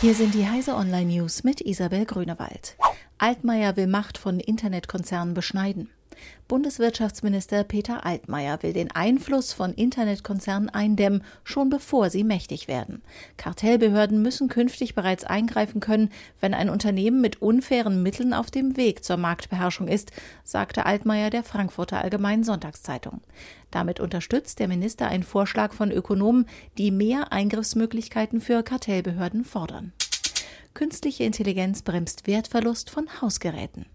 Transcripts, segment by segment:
Hier sind die Heise Online News mit Isabel Grünewald. Altmaier will Macht von Internetkonzernen beschneiden. Bundeswirtschaftsminister Peter Altmaier will den Einfluss von Internetkonzernen eindämmen, schon bevor sie mächtig werden. Kartellbehörden müssen künftig bereits eingreifen können, wenn ein Unternehmen mit unfairen Mitteln auf dem Weg zur Marktbeherrschung ist, sagte Altmaier der Frankfurter Allgemeinen Sonntagszeitung. Damit unterstützt der Minister einen Vorschlag von Ökonomen, die mehr Eingriffsmöglichkeiten für Kartellbehörden fordern. Künstliche Intelligenz bremst Wertverlust von Hausgeräten.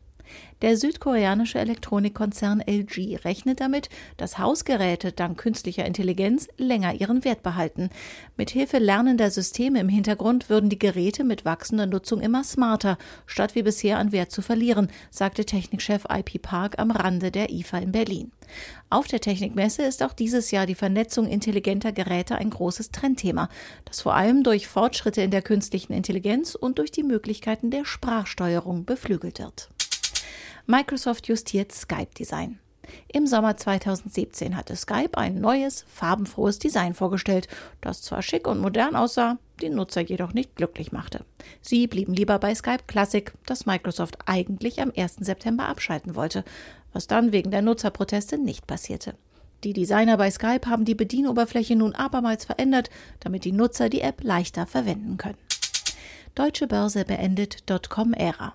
Der südkoreanische Elektronikkonzern LG rechnet damit, dass Hausgeräte dank künstlicher Intelligenz länger ihren Wert behalten. Mithilfe lernender Systeme im Hintergrund würden die Geräte mit wachsender Nutzung immer smarter, statt wie bisher an Wert zu verlieren, sagte Technikchef IP Park am Rande der IFA in Berlin. Auf der Technikmesse ist auch dieses Jahr die Vernetzung intelligenter Geräte ein großes Trendthema, das vor allem durch Fortschritte in der künstlichen Intelligenz und durch die Möglichkeiten der Sprachsteuerung beflügelt wird. Microsoft justiert Skype-Design. Im Sommer 2017 hatte Skype ein neues, farbenfrohes Design vorgestellt, das zwar schick und modern aussah, die Nutzer jedoch nicht glücklich machte. Sie blieben lieber bei Skype Classic, das Microsoft eigentlich am 1. September abschalten wollte, was dann wegen der Nutzerproteste nicht passierte. Die Designer bei Skype haben die Bedienoberfläche nun abermals verändert, damit die Nutzer die App leichter verwenden können. Deutsche Börse beendet Dotcom-Ära.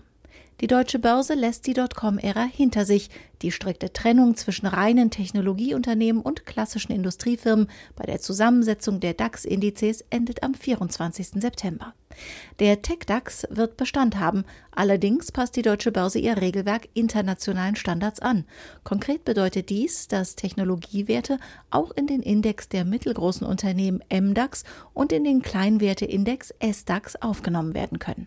Die deutsche Börse lässt die Dotcom-Ära hinter sich. Die strikte Trennung zwischen reinen Technologieunternehmen und klassischen Industriefirmen bei der Zusammensetzung der DAX-Indizes endet am 24. September. Der Tech-DAX wird Bestand haben. Allerdings passt die deutsche Börse ihr Regelwerk internationalen Standards an. Konkret bedeutet dies, dass Technologiewerte auch in den Index der mittelgroßen Unternehmen MDAX und in den Kleinwerte-Index SDAX aufgenommen werden können.